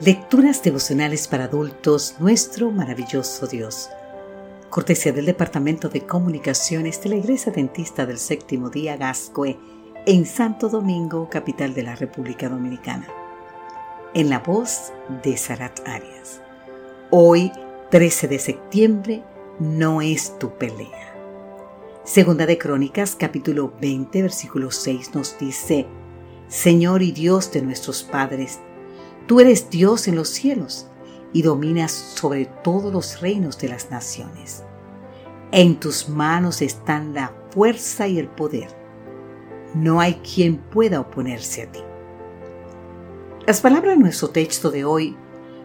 Lecturas devocionales para adultos, nuestro maravilloso Dios. Cortesía del Departamento de Comunicaciones de la Iglesia Dentista del Séptimo Día Gascue en Santo Domingo, capital de la República Dominicana. En la voz de Sarat Arias. Hoy, 13 de septiembre, no es tu pelea. Segunda de Crónicas, capítulo 20, versículo 6 nos dice, Señor y Dios de nuestros padres, Tú eres Dios en los cielos y dominas sobre todos los reinos de las naciones. En tus manos están la fuerza y el poder. No hay quien pueda oponerse a ti. Las palabras de nuestro texto de hoy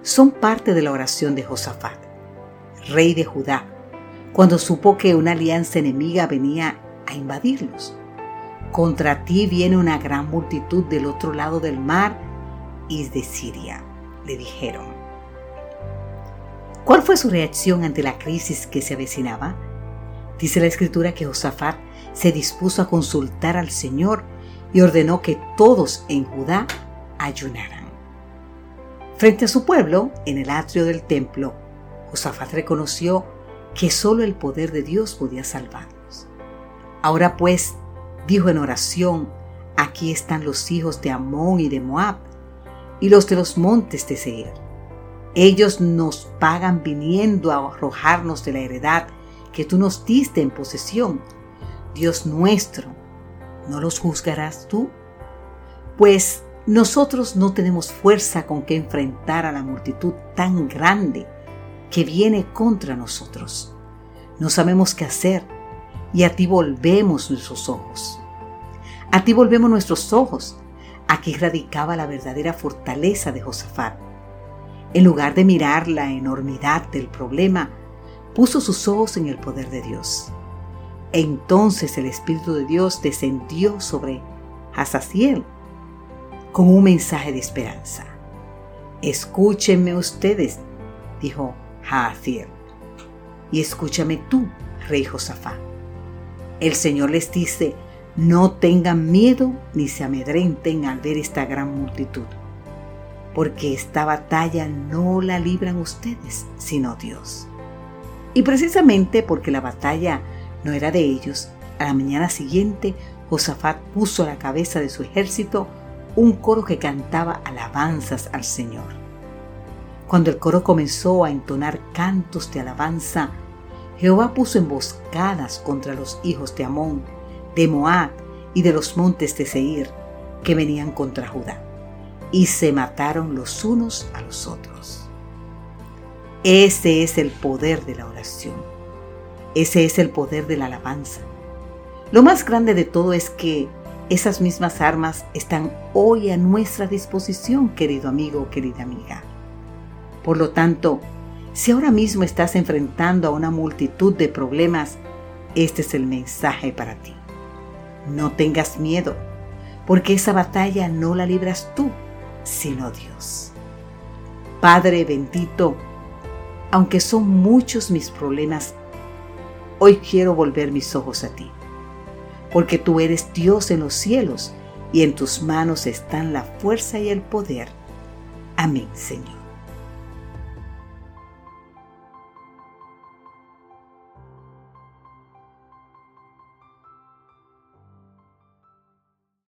son parte de la oración de Josafat, rey de Judá, cuando supo que una alianza enemiga venía a invadirlos. Contra ti viene una gran multitud del otro lado del mar y de Siria, le dijeron. ¿Cuál fue su reacción ante la crisis que se avecinaba? Dice la escritura que Josafat se dispuso a consultar al Señor y ordenó que todos en Judá ayunaran. Frente a su pueblo, en el atrio del templo, Josafat reconoció que solo el poder de Dios podía salvarlos. Ahora pues, dijo en oración, aquí están los hijos de Amón y de Moab, y los de los montes de Seir. Ellos nos pagan viniendo a arrojarnos de la heredad que tú nos diste en posesión. Dios nuestro, ¿no los juzgarás tú? Pues nosotros no tenemos fuerza con que enfrentar a la multitud tan grande que viene contra nosotros. No sabemos qué hacer y a ti volvemos nuestros ojos. A ti volvemos nuestros ojos Aquí radicaba la verdadera fortaleza de Josafat. En lugar de mirar la enormidad del problema, puso sus ojos en el poder de Dios. Entonces el Espíritu de Dios descendió sobre Hazaziel con un mensaje de esperanza. Escúchenme ustedes, dijo Hazaziel, y escúchame tú, rey Josafat. El Señor les dice, no tengan miedo ni se amedrenten al ver esta gran multitud, porque esta batalla no la libran ustedes, sino Dios. Y precisamente porque la batalla no era de ellos, a la mañana siguiente Josafat puso a la cabeza de su ejército un coro que cantaba alabanzas al Señor. Cuando el coro comenzó a entonar cantos de alabanza, Jehová puso emboscadas contra los hijos de Amón de Moab y de los montes de Seir que venían contra Judá, y se mataron los unos a los otros. Ese es el poder de la oración. Ese es el poder de la alabanza. Lo más grande de todo es que esas mismas armas están hoy a nuestra disposición, querido amigo querida amiga. Por lo tanto, si ahora mismo estás enfrentando a una multitud de problemas, este es el mensaje para ti. No tengas miedo, porque esa batalla no la libras tú, sino Dios. Padre bendito, aunque son muchos mis problemas, hoy quiero volver mis ojos a ti, porque tú eres Dios en los cielos y en tus manos están la fuerza y el poder. Amén, Señor.